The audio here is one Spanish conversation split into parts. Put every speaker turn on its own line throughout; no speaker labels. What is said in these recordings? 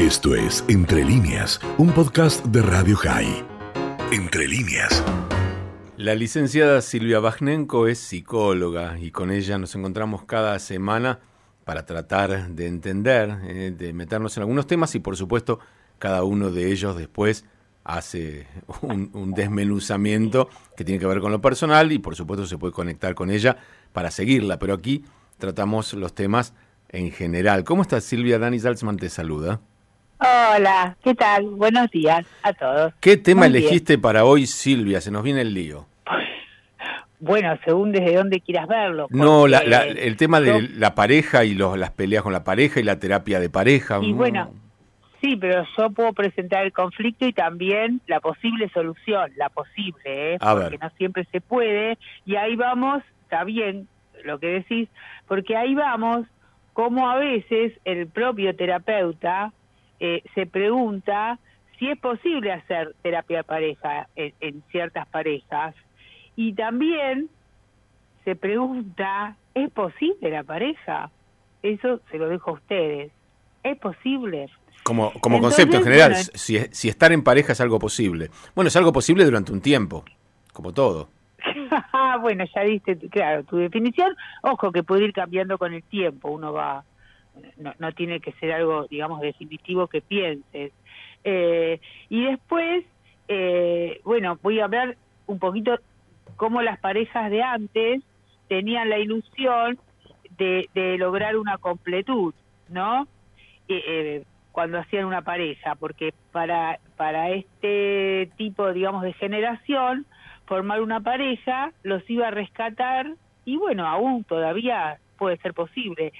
Esto es Entre líneas, un podcast de Radio High. Entre líneas.
La licenciada Silvia Bajnenko es psicóloga y con ella nos encontramos cada semana para tratar de entender, eh, de meternos en algunos temas y por supuesto cada uno de ellos después hace un, un, desmenuzamiento que tiene que ver con lo personal y por supuesto se puede conectar con ella para seguirla, pero aquí tratamos los temas en general. ¿Cómo estás Silvia? Dani Salzman te saluda.
Hola, ¿qué tal? Buenos días a todos.
¿Qué tema Muy elegiste bien. para hoy, Silvia? Se nos viene el lío.
Bueno, según desde dónde quieras verlo.
No, la, la, el tema de la pareja y los, las peleas con la pareja y la terapia de pareja.
Y bueno, sí, pero yo puedo presentar el conflicto y también la posible solución, la posible, ¿eh?
A
porque
ver.
no siempre se puede. Y ahí vamos, está bien lo que decís, porque ahí vamos como a veces el propio terapeuta eh, se pregunta si es posible hacer terapia de pareja en, en, ciertas parejas y también se pregunta, ¿es posible la pareja? Eso se lo dejo a ustedes. ¿Es posible?
Como, como Entonces, concepto en general, bueno, si, si estar en pareja es algo posible. Bueno, es algo posible durante un tiempo, como todo.
bueno, ya diste, claro, tu definición. Ojo que puede ir cambiando con el tiempo, uno va no, no, tiene que ser algo, digamos, definitivo que pienses. Eh, y después, eh, bueno, voy a hablar un poquito cómo las parejas de antes tenían la ilusión de, de lograr una completud, ¿no? Eh, cuando hacían una pareja, porque para, para este tipo, digamos, de generación, formar una pareja los iba a rescatar y bueno, aún todavía puede ser posible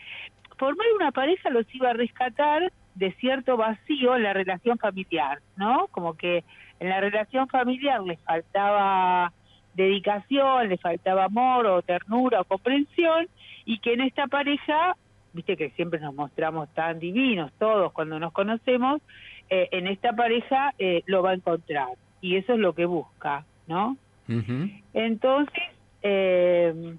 formar una pareja los iba a rescatar de cierto vacío en la relación familiar, ¿no? Como que en la relación familiar les faltaba dedicación, les faltaba amor o ternura o comprensión y que en esta pareja, viste que siempre nos mostramos tan divinos todos cuando nos conocemos, eh, en esta pareja eh, lo va a encontrar y eso es lo que busca, ¿no?
Uh -huh.
Entonces, eh,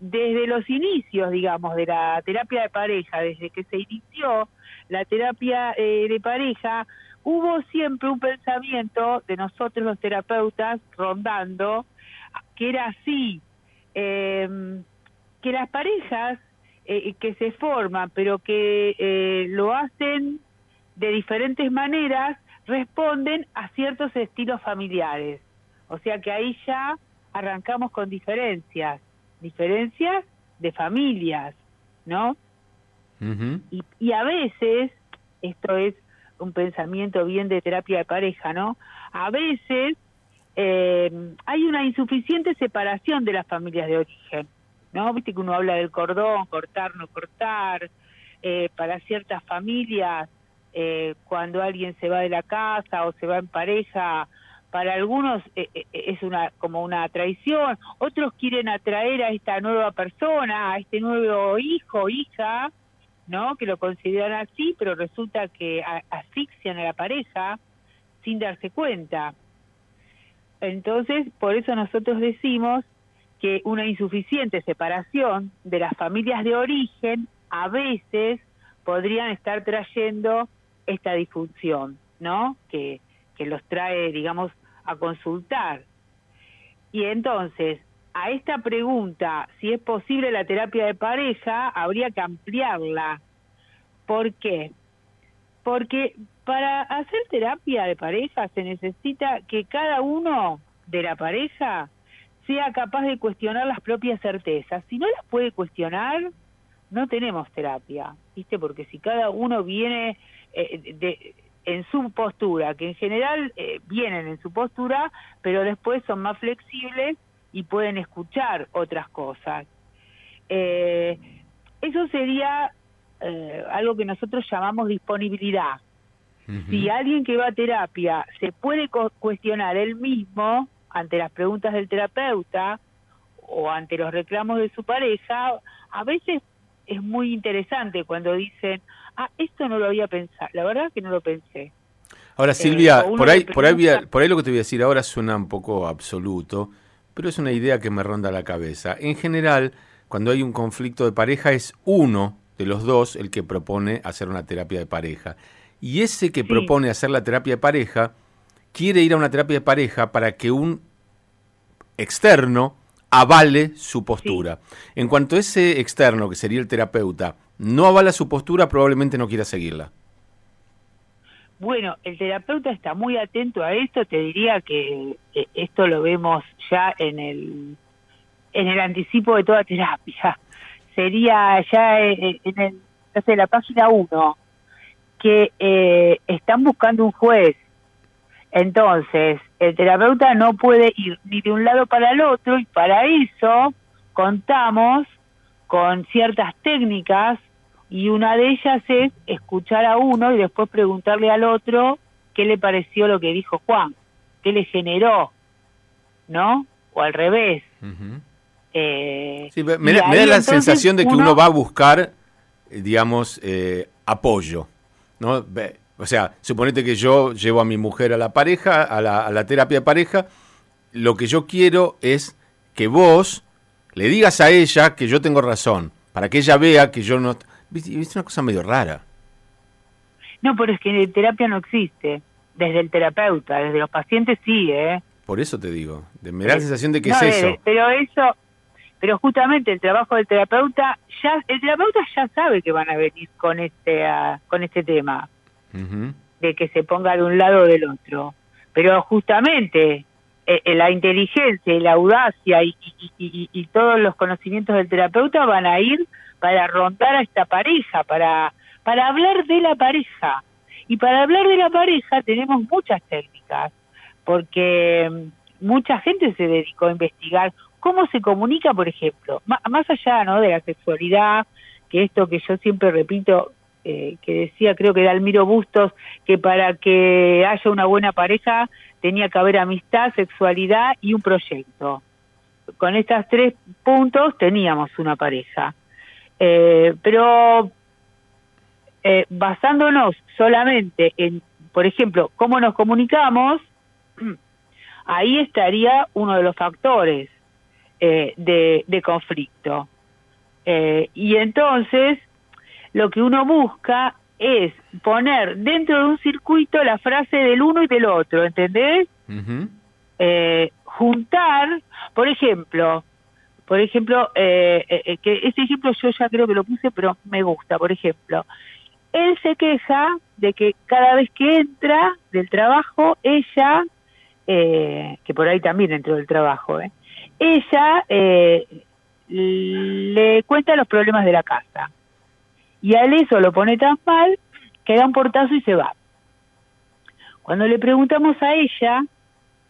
desde los inicios, digamos, de la terapia de pareja, desde que se inició la terapia eh, de pareja, hubo siempre un pensamiento de nosotros los terapeutas rondando, que era así, eh, que las parejas eh, que se forman, pero que eh, lo hacen de diferentes maneras, responden a ciertos estilos familiares. O sea que ahí ya arrancamos con diferencias diferencias de familias, ¿no?
Uh -huh.
y, y, a veces, esto es un pensamiento bien de terapia de pareja, ¿no? A veces eh, hay una insuficiente separación de las familias de origen, ¿no? Viste que uno habla del cordón, cortar, no cortar, eh, para ciertas familias, eh, cuando alguien se va de la casa o se va en pareja, para algunos eh, eh, es una como una traición, otros quieren atraer a esta nueva persona, a este nuevo hijo, hija, ¿no? Que lo consideran así, pero resulta que asfixian a la pareja sin darse cuenta. Entonces, por eso nosotros decimos que una insuficiente separación de las familias de origen a veces podrían estar trayendo esta disfunción, ¿no? Que que los trae, digamos, a consultar. Y entonces, a esta pregunta, si es posible la terapia de pareja, habría que ampliarla. ¿Por qué? Porque para hacer terapia de pareja se necesita que cada uno de la pareja sea capaz de cuestionar las propias certezas. Si no las puede cuestionar, no tenemos terapia, ¿viste? Porque si cada uno viene eh, de, en su postura, que en general eh, vienen en su postura, pero después son más flexibles y pueden escuchar otras cosas. Eh, eso sería eh, algo que nosotros llamamos disponibilidad. Uh -huh. Si alguien que va a terapia se puede cuestionar él mismo ante las preguntas del terapeuta o ante los reclamos de su pareja, a veces es muy interesante cuando dicen, ah, esto no lo había pensado, la verdad que no lo pensé.
Ahora, Silvia, eh, por, ahí, por, ahí, por ahí lo que te voy a decir ahora suena un poco absoluto, pero es una idea que me ronda la cabeza. En general, cuando hay un conflicto de pareja, es uno de los dos el que propone hacer una terapia de pareja. Y ese que propone hacer la terapia de pareja, quiere ir a una terapia de pareja para que un externo avale su postura. En cuanto ese externo, que sería el terapeuta, no avala su postura, probablemente no quiera seguirla.
Bueno, el terapeuta está muy atento a esto, te diría que eh, esto lo vemos ya en el en el anticipo de toda terapia. Sería ya en, el, la página 1 que eh, están buscando un juez. Entonces, el terapeuta no puede ir ni de un lado para el otro y para eso contamos con ciertas técnicas y una de ellas es escuchar a uno y después preguntarle al otro qué le pareció lo que dijo Juan, qué le generó, ¿no? O al revés.
Eh, me, da, la sensación de que uno, va a buscar, eh, digamos, eh, apoyo, ¿no? O sea, suponete que yo llevo a mi mujer a la pareja, a la, a la terapia de pareja, lo que yo quiero es que vos le digas a ella que yo tengo razón, para que ella vea que yo no... Es una cosa medio rara.
No, pero es que terapia no existe. Desde el terapeuta, desde los pacientes sí, ¿eh?
Por eso te digo. me da la sensación de que es eso.
Pero eso, pero justamente el trabajo del terapeuta, ya el terapeuta ya sabe que van a venir con este, ah, con este tema. De que se ponga de un lado o del otro. Pero justamente eh, eh, la inteligencia y la audacia y, y, todos los conocimientos del terapeuta van a ir para rondar a esta pareja, para, para hablar de la pareja. Y para hablar de la pareja tenemos muchas técnicas, porque mm, mucha gente se dedicó a investigar cómo se comunica, por ejemplo, más allá ¿no? de la sexualidad, que esto que yo siempre repito, eh, que decía creo que era Almiro Bustos, que para que haya una buena pareja tenía que haber amistad, sexualidad y un proyecto. Con estos tres puntos teníamos una pareja. Eh, pero eh, basándonos solamente en, por ejemplo, cómo nos comunicamos, ahí estaría uno de los factores eh, de, conflicto. y entonces, lo que uno busca es poner dentro de un circuito la frase del uno y del otro, ¿entendés? juntar, por ejemplo, por ejemplo, eh, eh, eh, que ese ejemplo yo ya creo que lo puse, pero me gusta. Por ejemplo, él se queja de que cada vez que entra del trabajo, ella, que por ahí también entró del trabajo, ella le cuenta los problemas de la casa. Y a eso lo pone tan mal que da un portazo y se va. Cuando le preguntamos a ella,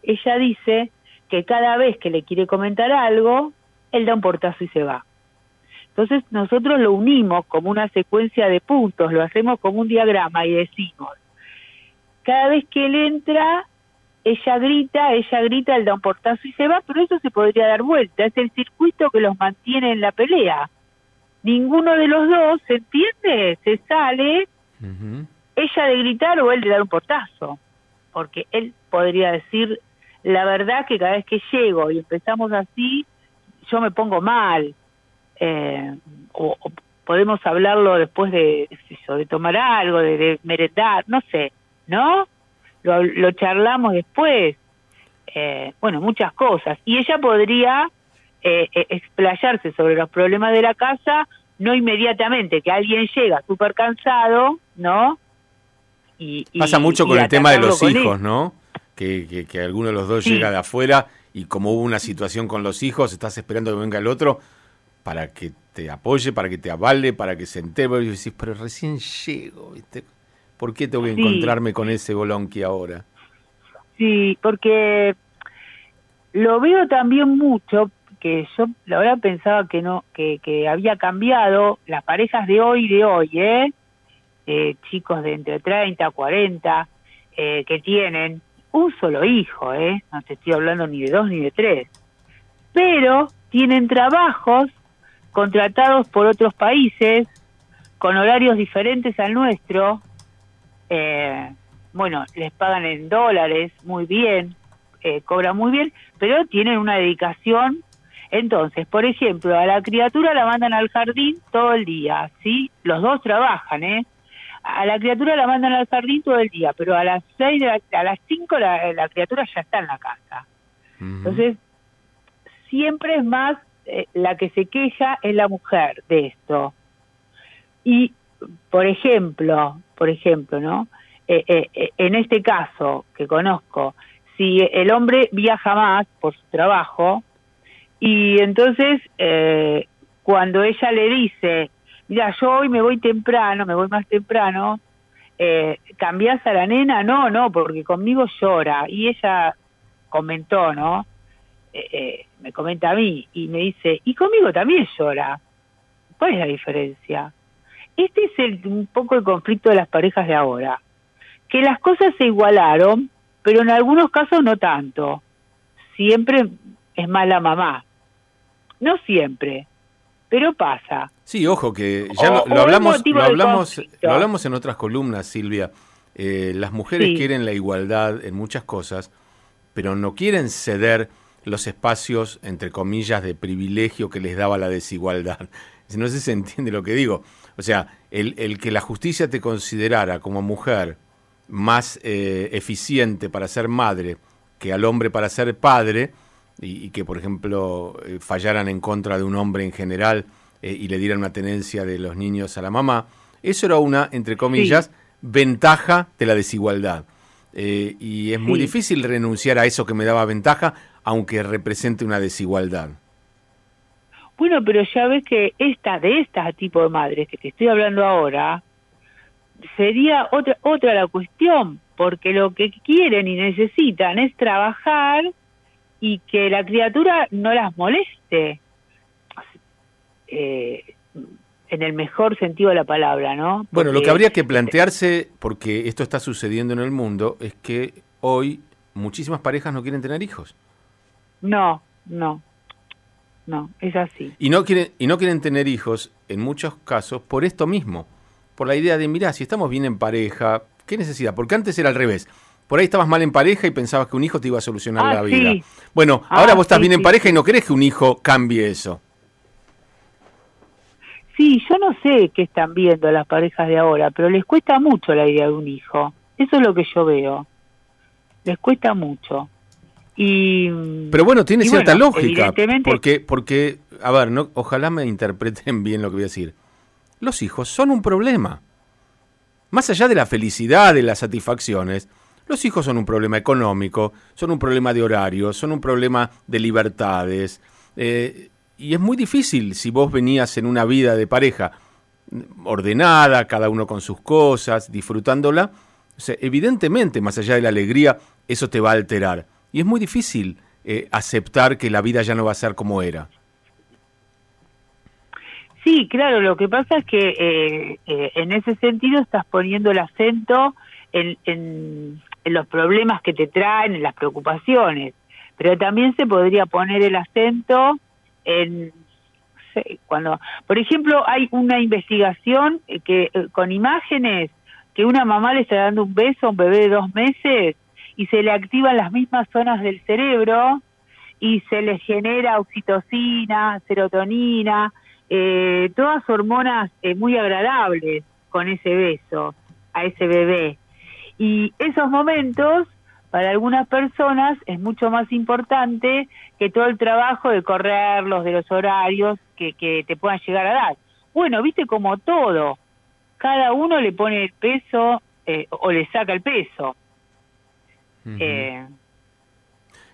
ella dice que cada vez que le quiere comentar algo, él da un portazo y se va. Entonces nosotros lo unimos como una secuencia de puntos, lo hacemos como un diagrama y decimos, cada vez que él entra, ella grita, ella grita, él da un portazo y se va, pero eso se podría dar vuelta, es el circuito que los mantiene en la pelea. Ninguno de los dos se entiende, se sale, ella de gritar o él de dar un portazo, porque él podría decir, la verdad que cada vez que llego y empezamos así, yo me pongo mal, eh, o, podemos hablarlo después de, de tomar algo, de, merendar, no sé, ¿no? Lo, charlamos después, eh, bueno, muchas cosas. Y ella podría eh, explayarse sobre los problemas de la casa, no inmediatamente, que alguien llega súper cansado, ¿no?
Y, Pasa mucho con el tema de los hijos, ¿no? Que, que, alguno de los dos llega de afuera y como hubo una situación con los hijos, estás esperando que venga el otro para que te apoye, para que te avale, para que se entere. Y decís, pero recién llego, ¿viste? ¿Por qué tengo que encontrarme con ese bolonqui ahora?
Sí, porque lo veo también mucho, que yo la verdad pensaba que no, que, que había cambiado las parejas de hoy, de hoy, ¿eh? eh chicos de entre 30, 40, eh, que tienen un solo hijo, ¿eh? No te estoy hablando ni de dos ni de tres. Pero tienen trabajos contratados por otros países con horarios diferentes al nuestro. Eh, bueno, les pagan en dólares muy bien, eh, cobran muy bien, pero tienen una dedicación. Entonces, por ejemplo, a la criatura la mandan al jardín todo el día, ¿sí? Los dos trabajan, ¿eh? A la criatura la mandan al jardín todo el día, pero a las seis, a las cinco la, la, criatura ya está en la casa. Entonces, siempre es más eh, la que se queja es la mujer de esto. Y, por ejemplo, por ejemplo, ¿no? Eh, eh, en este caso que conozco, si el hombre viaja más por su trabajo y entonces cuando ella le dice, mira, yo hoy me voy temprano, me voy más temprano, eh, ¿cambiás a la nena? No, no, porque conmigo llora. Y ella comentó, ¿no? Eh, eh, me comenta a mí y me dice, y conmigo también llora. ¿Cuál es la diferencia? Este es el, un poco el conflicto de las parejas de ahora, que las cosas se igualaron, pero en algunos casos no tanto. Siempre es más la mamá. No siempre, pero pasa.
Sí, ojo, que ya lo, hablamos, lo hablamos, lo hablamos en otras columnas, Silvia. Eh, las mujeres quieren la igualdad en muchas cosas, pero no quieren ceder los espacios, entre comillas, de privilegio que les daba la desigualdad. No sé si se entiende lo que digo. O sea, el, el que la justicia te considerara como mujer más eh, eficiente para ser madre que al hombre para ser padre, y, que, por ejemplo, eh, fallaran en contra de un hombre en general eh, y le dieran una tenencia de los niños a la mamá, eso era una, entre comillas, ventaja de la desigualdad. Eh, y es muy difícil renunciar a eso que me daba ventaja, aunque represente una desigualdad.
Bueno, pero ya ves que esta de este tipo de madres que te estoy hablando ahora sería otra otra la cuestión, porque lo que quieren y necesitan es trabajar y que la criatura no las moleste. Eh, en el mejor sentido de la palabra, ¿no?
bueno, lo que habría que plantearse, porque esto está sucediendo en el mundo, es que hoy muchísimas parejas no quieren tener hijos.
No, no, no, es así.
Y no quieren, y no quieren tener hijos, en muchos casos, por esto mismo, por la idea de, mirá, si estamos bien en pareja, ¿qué necesidad? Porque antes era al revés. Por ahí estabas mal en pareja y pensabas que un hijo te iba a solucionar
ah,
la vida. Bueno, ahora ah, vos estás bien en pareja y no querés que un hijo cambie eso.
Sí, yo no sé qué están viendo las parejas de ahora, pero les cuesta mucho la idea de un hijo. Eso es lo que yo veo. Les cuesta mucho. Y
Pero bueno, tiene cierta lógica, porque porque a ver, no, ojalá me interpreten bien lo que voy a decir. Los hijos son un problema. Más allá de la felicidad, de las satisfacciones, los hijos son un problema económico, son un problema de horario, son un problema de libertades. Eh, y es muy difícil si vos venías en una vida de pareja ordenada, cada uno con sus cosas, disfrutándola. evidentemente, más allá de la alegría, eso te va a alterar. Y es muy difícil eh, aceptar que la vida ya no va a ser como era.
Sí, claro, lo que pasa es que eh, en ese sentido estás poniendo el acento en, en los problemas que te traen, en las preocupaciones, pero también se podría poner el acento en cuando, por ejemplo, hay una investigación que eh, con imágenes que una mamá le está dando un beso a un bebé de dos meses y se le activan las mismas zonas del cerebro y se le genera oxitocina, serotonina, eh, todas hormonas eh, muy agradables con ese beso a ese bebé. Y esos momentos, para algunas personas, es mucho más importante que todo el trabajo de correrlos, de los horarios que, que te puedan llegar a dar. Bueno, viste como todo, cada uno le pone el peso eh, o le saca el peso.
eh,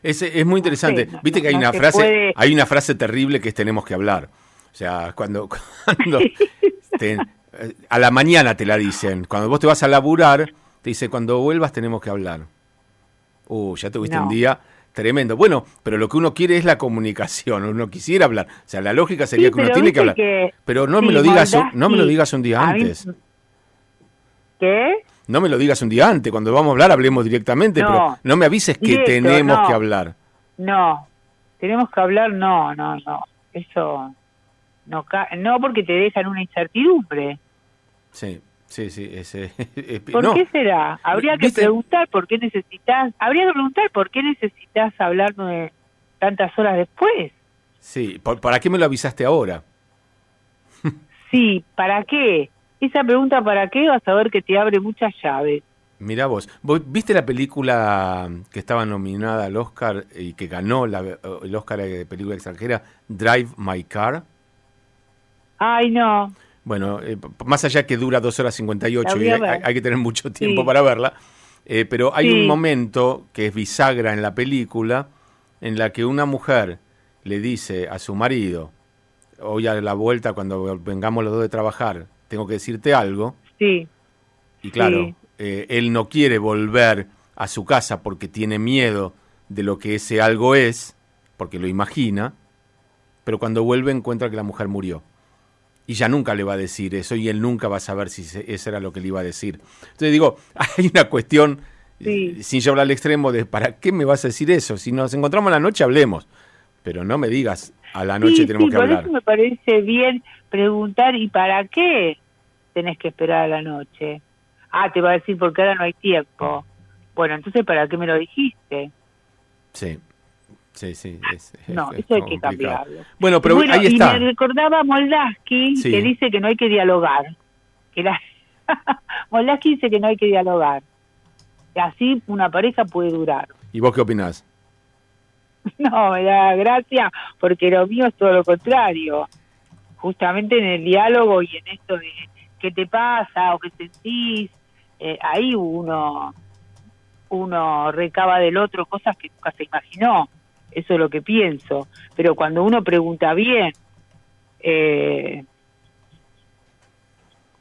es, es, muy interesante. Viste que hay una frase, hay una frase terrible que es tenemos que hablar. O sea, cuando, cuando eh, a la mañana te la dicen, cuando vos te vas a laburar, te dice, cuando vuelvas tenemos que hablar. Uh, ya tuviste un día tremendo. Bueno, pero lo que uno quiere es la comunicación, uno quisiera hablar. O sea, la lógica sería que uno tiene que hablar. pero no me lo digas, no me lo digas un día antes.
¿Qué?
No me lo digas un día antes, cuando vamos a hablar hablemos directamente, pero no me avises que tenemos que hablar.
No, tenemos que hablar, no, no, no. Eso no, no porque te dejan una incertidumbre.
Sí. Sí, sí, ese.
¿Por qué será? Habría que preguntar por qué necesitas, habría que preguntar por qué necesitas hablarme tantas horas después.
Sí, ¿para qué me lo avisaste ahora?
sí, ¿para qué? esa pregunta para qué vas a ver que te abre muchas llaves.
Mira vos, ¿vos viste la película que estaba nominada al Oscar y que ganó la- el Oscar de película extranjera, Drive My Car?
Ay, no.
Bueno, eh, más allá que dura 2 horas 58
La voy
y hay, hay que tener mucho tiempo
Sí.
para verla, eh, pero hay
Sí.
un momento que es bisagra en la película en la que una mujer le dice a su marido, hoy a la vuelta cuando vengamos los dos de trabajar, tengo que decirte algo,
Sí,
y claro,
Sí.
eh, él no quiere volver a su casa porque tiene miedo de lo que ese algo es, porque lo imagina, pero cuando vuelve encuentra que la mujer murió. Y ya nunca le va a decir eso y él nunca va a saber si se- eso era lo que le iba a decir. Entonces digo, hay una cuestión,
Sí.
eh, sin llevarla al extremo, de ¿para qué me vas a decir eso? Si nos encontramos a la noche, hablemos. Pero no me digas, a la noche
sí,
tenemos
sí,
que
por
hablar.
eso me parece bien preguntar, ¿y para qué tenés que esperar a la noche? Ah, te va a decir porque ahora no hay tiempo. Bueno, entonces, ¿para qué me lo dijiste?
Sí, sí, sí. es- es-
No,
es
eso hay que cambiarlo.
Bueno, pero
Bueno,
ahí
y
está.
me recordaba Moldaski
Sí.
que dice que no hay que dialogar. Que la... Moldaski dice que no hay que dialogar. Que así una pareja puede durar.
¿Y vos qué opinás?
No, me da gracia porque lo mío es todo lo contrario. Justamente en el diálogo y en esto de qué te pasa o qué sentís, eh, ahí uno uno recaba del otro cosas que nunca se imaginó. Eso es lo que pienso. Pero cuando uno pregunta bien, eh,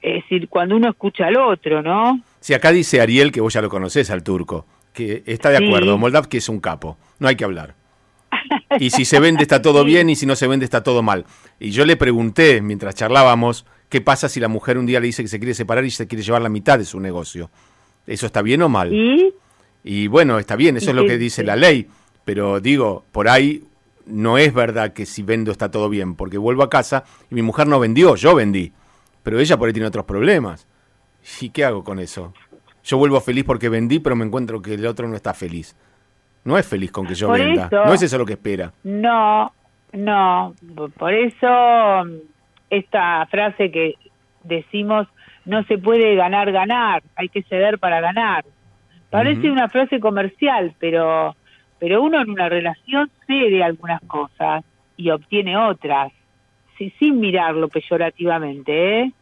es decir, cuando uno escucha al otro, ¿no?
Si acá dice Ariel, que vos ya lo conocés al turco, que está de
Sí.
acuerdo, Moldav que es un capo, no hay que hablar. Y si se vende está todo
Sí.
bien y si no se vende está todo mal. Y yo le pregunté, mientras charlábamos, qué pasa si la mujer un día le dice que se quiere separar y se quiere llevar la mitad de su negocio. ¿Eso está bien o mal?
Y
Y bueno, está bien, eso
¿Y
es lo que dice? la ley, pero digo, por ahí no es verdad que si vendo está todo bien, porque vuelvo a casa y mi mujer no vendió, yo vendí, pero ella por ahí tiene otros problemas. ¿Y qué hago con eso? Yo vuelvo feliz porque vendí, pero me encuentro que el otro no está feliz. No es feliz con que yo
Por
venda,
eso-
no es eso lo que espera.
No, no, por eso mm, esta frase que decimos no se puede ganar ganar, hay que ceder para ganar. Parece una frase comercial, pero pero uno en una relación cede algunas cosas y obtiene otras, sí, sin mirarlo peyorativamente, ¿eh?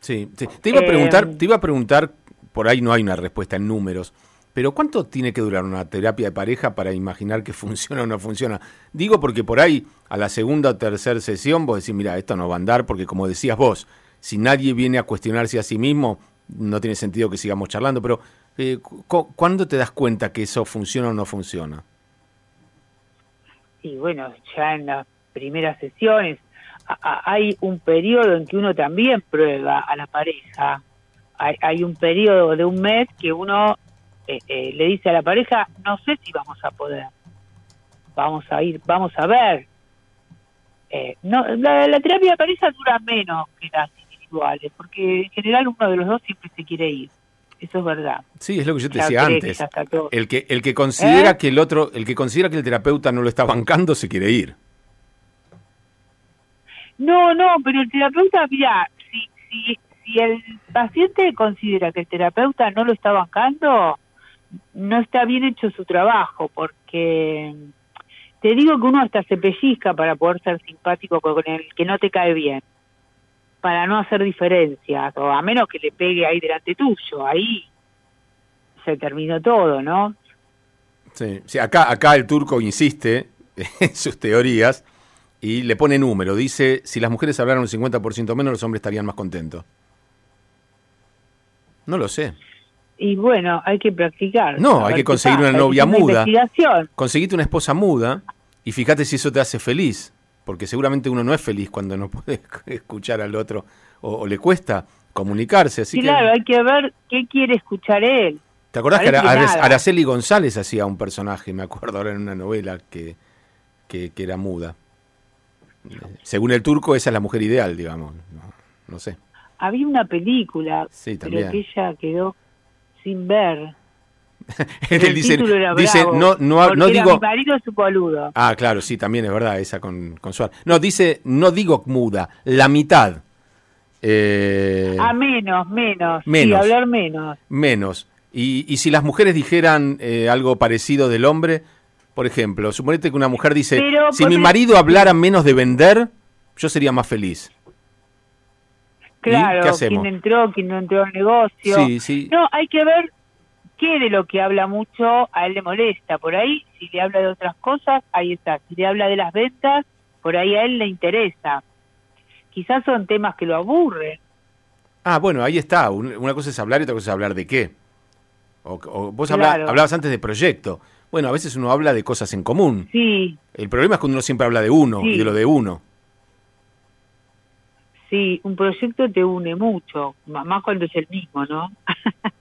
Sí, sí. Te iba a
Eh,
preguntar, te iba a preguntar, por ahí no hay una respuesta en números, pero ¿cuánto tiene que durar una terapia de pareja para imaginar que funciona o no funciona? Digo porque por ahí a la segunda o tercera sesión vos decís, mira, esto no va a andar porque como decías vos, si nadie viene a cuestionarse a sí mismo, no tiene sentido que sigamos charlando, pero eh, cu- ¿cuándo te das cuenta que eso funciona o no funciona?
y bueno, ya en las primeras sesiones hay un periodo en que uno también prueba a la pareja. Hay, hay un periodo de un mes que uno eh, eh, le dice a la pareja, no sé si vamos a poder, vamos a ir, vamos a ver. Eh, no, la, la terapia de pareja dura menos que las individuales, porque en general uno de los dos siempre se quiere ir. Eso es verdad.
Sí, es lo que yo te
Ya
decía antes. El que, el que considera
¿Eh?
que el otro, el que considera que el terapeuta no lo está bancando, se quiere ir.
No, no, pero el terapeuta, mira, si, si, si el paciente considera que el terapeuta no lo está bancando, no está bien hecho su trabajo, porque te digo que uno hasta se pellizca para poder ser simpático con el que no te cae bien, para no hacer diferencias, o a menos que le pegue ahí delante tuyo, ahí se terminó todo, ¿no?
Sí, sí, acá, acá el turco insiste en sus teorías y le pone número. Dice, si las mujeres hablaran un 50% menos, los hombres estarían más contentos. No lo sé.
Y bueno, hay que practicar.
No, hay que conseguir una novia muda.
investigación.
Conseguite una esposa muda y fíjate si eso te hace feliz. Porque seguramente uno no es feliz cuando no puede escuchar al otro o, o le cuesta comunicarse. Así que,
claro, hay que ver qué quiere escuchar él.
¿Te acordás que Ara-. Araceli González hacía un personaje, me acuerdo ahora en una novela que, que, que era muda? Según el turco, esa es la mujer ideal, digamos. No, no sé.
Había una película,
Sí,
pero que ella quedó sin ver. El
dice,
título era
dice
bravo,
no, no, no digo...
mi marido es un boludo.
Ah, claro, sí, también es verdad, esa con, con Suárez. No, dice, no digo muda, la mitad. Eh,
a menos, menos. Sí,
menos.
hablar menos.
menos. Y, y si las mujeres dijeran eh, algo parecido del hombre, por ejemplo, suponete que una mujer dice,
Pero,
si mi marido hablara menos de vender, yo sería más feliz.
Claro,
qué hacemos?
quién entró, quién no entró al negocio.
Sí, sí.
No, hay que ver qué de lo que habla mucho a él le molesta. Por ahí, si le habla de otras cosas, ahí está. Si le habla de las ventas, por ahí a él le interesa. Quizás son temas que lo aburren.
Ah, bueno, ahí está. Un- Una cosa es hablar y otra cosa es hablar de qué. O, o vos
Claro.
hablabas antes de proyecto. Bueno, a veces uno habla de cosas en común.
Sí,
El problema es cuando uno siempre habla de uno y de lo de uno.
sí, un proyecto te une mucho, más cuando es el mismo, ¿no?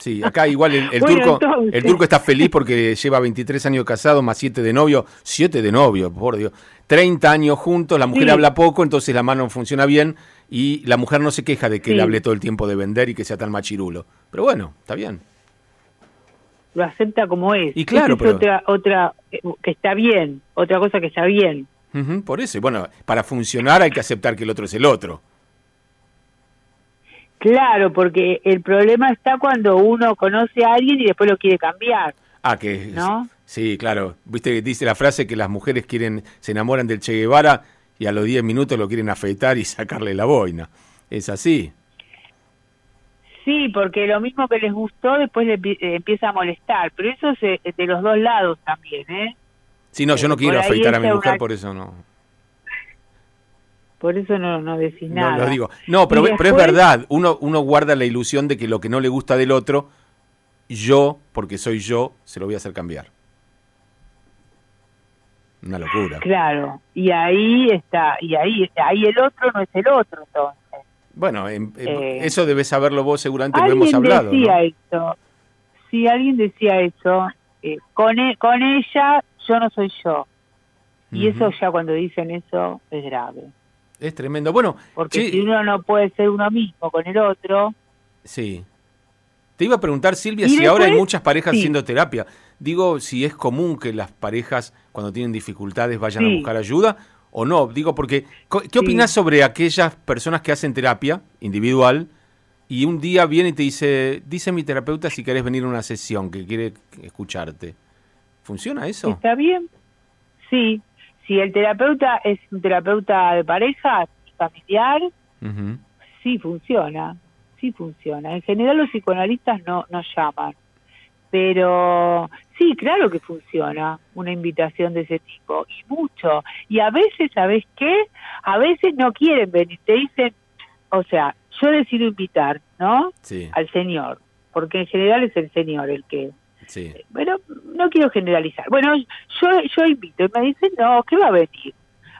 Sí, acá igual el, el
Bueno,
turco
entonces.
el turco está feliz porque lleva 23 años casado más 7 de novio. 7 de novio, por Dios. 30 años juntos, la mujer
Sí.
habla poco, entonces la mano funciona bien y la mujer no se queja de que
Sí.
le hable todo el tiempo de vender y que sea tan machirulo. Pero bueno, está bien.
Lo acepta como es.
Y claro,
Esa es
pero-
otra, otra eh, que está bien, otra cosa que está bien.
Por eso, y bueno, para funcionar hay que aceptar que el otro es el otro.
Claro, porque el problema está cuando uno conoce a alguien y después lo quiere cambiar,
Ah, que
¿no?
sí, claro. Viste que dice la frase que las mujeres quieren se enamoran del Che Guevara y a los 10 minutos lo quieren afeitar y sacarle la boina. Es así.
Sí, porque lo mismo que les gustó después le eh, empieza a molestar, pero eso es eh, de los dos lados también, ¿eh?
Sí, no, yo no
Eh,
quiero afeitar a mi mujer,
una-
por eso no.
Por eso no, no decís
No
nada.
lo digo. No, pero, pero es verdad. Uno, uno guarda la ilusión de que lo que no le gusta del otro, yo, porque soy yo, se lo voy a hacer cambiar. Una locura.
Claro, y ahí está, y ahí, ahí el otro no es el otro entonces.
Bueno, em- em,
Eh,
eso debes saberlo vos, seguramente lo hemos
Alguien
hablado.
decía
¿no?
eso, sí, alguien decía eso, eh, con, e- con ella yo no soy yo. Y eso ya cuando dicen eso es grave.
Es tremendo. Bueno,
Porque si uno no puede ser uno mismo con el otro,
sí. Te iba a preguntar, Silvia, si ahora hay muchas parejas
sí.
haciendo terapia. Digo, si es común que las parejas, cuando tienen dificultades, vayan a buscar ayuda o no. Digo, porque, ¿qué opinás sobre aquellas personas que hacen terapia individual y un día viene y te dice, dice mi terapeuta si querés venir a una sesión, que quiere escucharte? ¿Funciona eso?
¿está bien? Sí, si el terapeuta es un terapeuta de pareja, familiar,
Ujú.
sí funciona, sí funciona. En general los psicoanalistas no, no llaman, pero sí, claro que funciona una invitación de ese tipo, y mucho. Y a veces, ¿sabes qué? A veces no quieren venir, te dicen, o sea, yo decido invitar, ¿no?
Sí,
Al señor, porque en general es el señor el que...
sí.
Bueno, no quiero generalizar. Bueno, yo, yo invito y me dicen, no, ¿qué va a venir?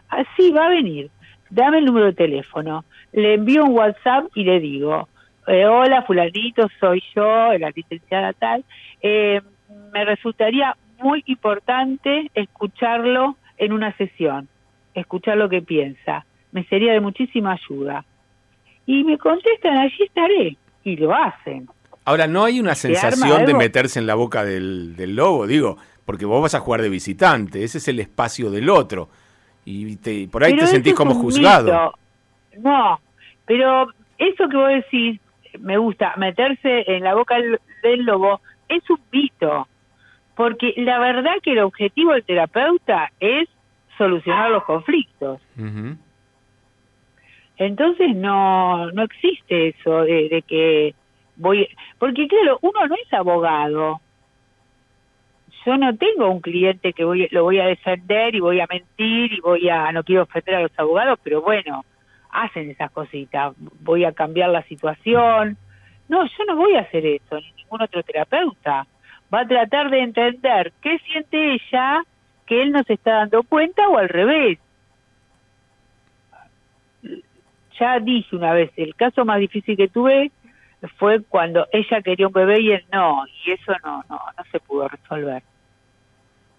Así va a venir. Dame el número de teléfono. Le envío un WhatsApp y le digo, eh, hola, fulanito, soy yo, la licenciada tal. Eh, me resultaría muy importante escucharlo en una sesión, escuchar lo que piensa. Me sería de muchísima ayuda. Y me contestan, allí estaré. Y lo hacen.
Ahora, ¿no hay una
¿Se arma
sensación de meterse en la boca del, del lobo? Digo, porque vos vas a jugar de visitante, ese es el espacio del otro. Y te- por ahí
Pero
te sentís como juzgado.
mito. No, pero eso que vos decís, me gusta, meterse en la boca del, del lobo, es un mito. Porque la verdad que el objetivo del terapeuta es solucionar los conflictos. Entonces no, no existe eso de, de que voy... Porque claro, uno no es abogado. Yo no tengo un cliente que voy, lo voy a defender y voy a mentir y voy a... No quiero ofender a los abogados, pero bueno, hacen esas cositas. Voy a cambiar la situación. No, yo no voy a hacer eso, ni ningún otro terapeuta. Va a tratar de entender qué siente ella que él no se está dando cuenta o al revés ya dije una vez, el caso más difícil que tuve fue cuando ella quería un bebé y él no, y eso no, no, no se pudo resolver.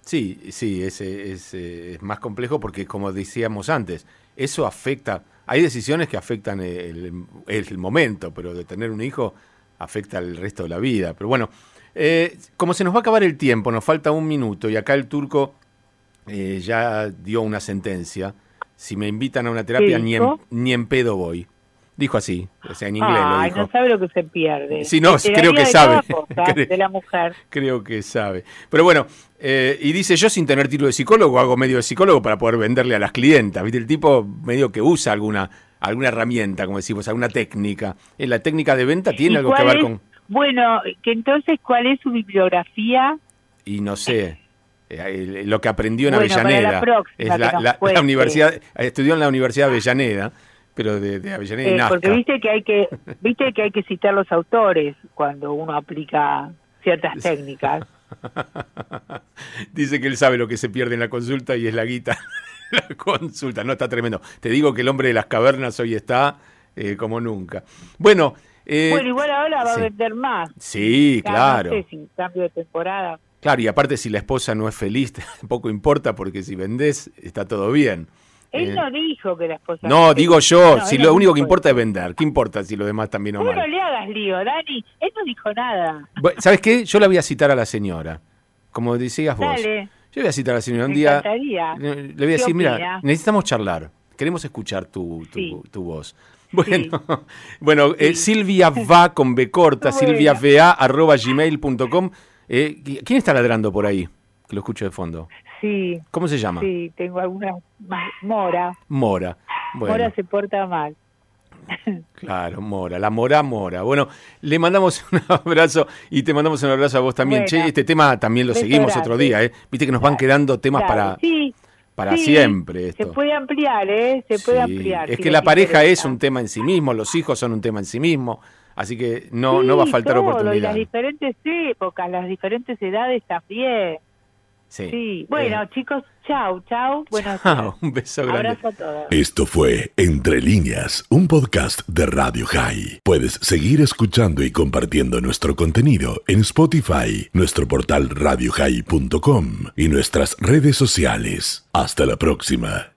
Sí, sí, es, es, eh, es más complejo porque, como decíamos antes, eso afecta. Hay decisiones que afectan el, el momento, pero de tener un hijo afecta el resto de la vida. Pero bueno, eh, como se nos va a acabar el tiempo, nos falta un minuto y acá el turco eh, ya dio una sentencia. Si me invitan a una terapia,
¿Qué
ni en, ni en pedo voy. Dijo así, o sea, en inglés
Ay,
lo dijo.
no sabe lo que se pierde.
Sí, no, creo que sabe.
cosa de la mujer.
Creo que sabe. Pero bueno, eh, y dice, yo sin tener título de psicólogo hago medio de psicólogo para poder venderle a las clientas. ¿Viste? El tipo medio que usa alguna, alguna herramienta, como decimos, alguna técnica. Eh, ¿La técnica de venta tiene
¿Y
algo que ver
es-
con...?
Bueno, que entonces, ¿cuál es su bibliografía?
Y no sé, eh, lo que aprendió en
Bueno, para la
Avellaneda.
próxima
es la, universidad, estudió en la Universidad de Avellaneda, pero de, de Avellaneda y
Eh,
Nazca.
porque viste que hay que viste que hay que citar los autores cuando uno aplica ciertas técnicas.
Dice que él sabe lo que se pierde en la consulta y es la guita. la consulta, no está tremendo. Te digo que el hombre de las cavernas hoy está eh, como nunca. Bueno, eh,
bueno, igual ahora va
sí.
a vender más.
sí, claro.
No sé, sin cambio de temporada.
Claro, y aparte si la esposa no es feliz, poco importa porque si vendés está todo bien.
Él
Eh,
no dijo que la esposa...
no, digo yo,
No,
si lo único que importa es vender. ¿Qué importa si lo demás también o
Vos no
mal?
le hagas lío, Dani. Él no dijo nada.
¿Sabes qué? Yo la voy a citar a la señora. Como decías vos.
Dale.
Yo voy a citar a la señora un
Me
día.
encantaría.
Le voy a
¿Qué
decir, mira, necesitamos charlar. Queremos escuchar tu, tu,
Sí.
tu voz. Bueno, bueno eh, Silvia va con B corta, silviava arroba gmail.com. Eh, ¿Quién está ladrando por ahí? Que lo escucho de fondo.
Sí,
¿Cómo se llama?
sí, tengo algunas... más- Mora.
Mora. Bueno,
Mora se porta mal.
claro, Mora. La Mora, Mora. Bueno, le mandamos un abrazo y te mandamos un abrazo a vos también.
Bueno.
che, este tema también lo seguimos otro día, ¿eh? Viste que nos van quedando temas
Claro,
para,
sí,
para
sí,
siempre. Esto.
Se puede ampliar, ¿eh? Se puede
Sí,
ampliar.
Es
si
que la pareja es un tema en sí mismo, los hijos son un tema en sí mismo, así que no, no va a faltar
todo, Y
oportunidad.
las diferentes épocas, las diferentes edades también.
Sí.
Sí. Bueno,
Eh,
chicos, chau, chau. Buenos
chao,
días.
un beso grande.
Abrazo a todos.
Esto fue Entre líneas, un podcast de Radio High. Puedes seguir escuchando y compartiendo nuestro contenido en Spotify, nuestro portal radiohigh.com y nuestras redes sociales. Hasta la próxima.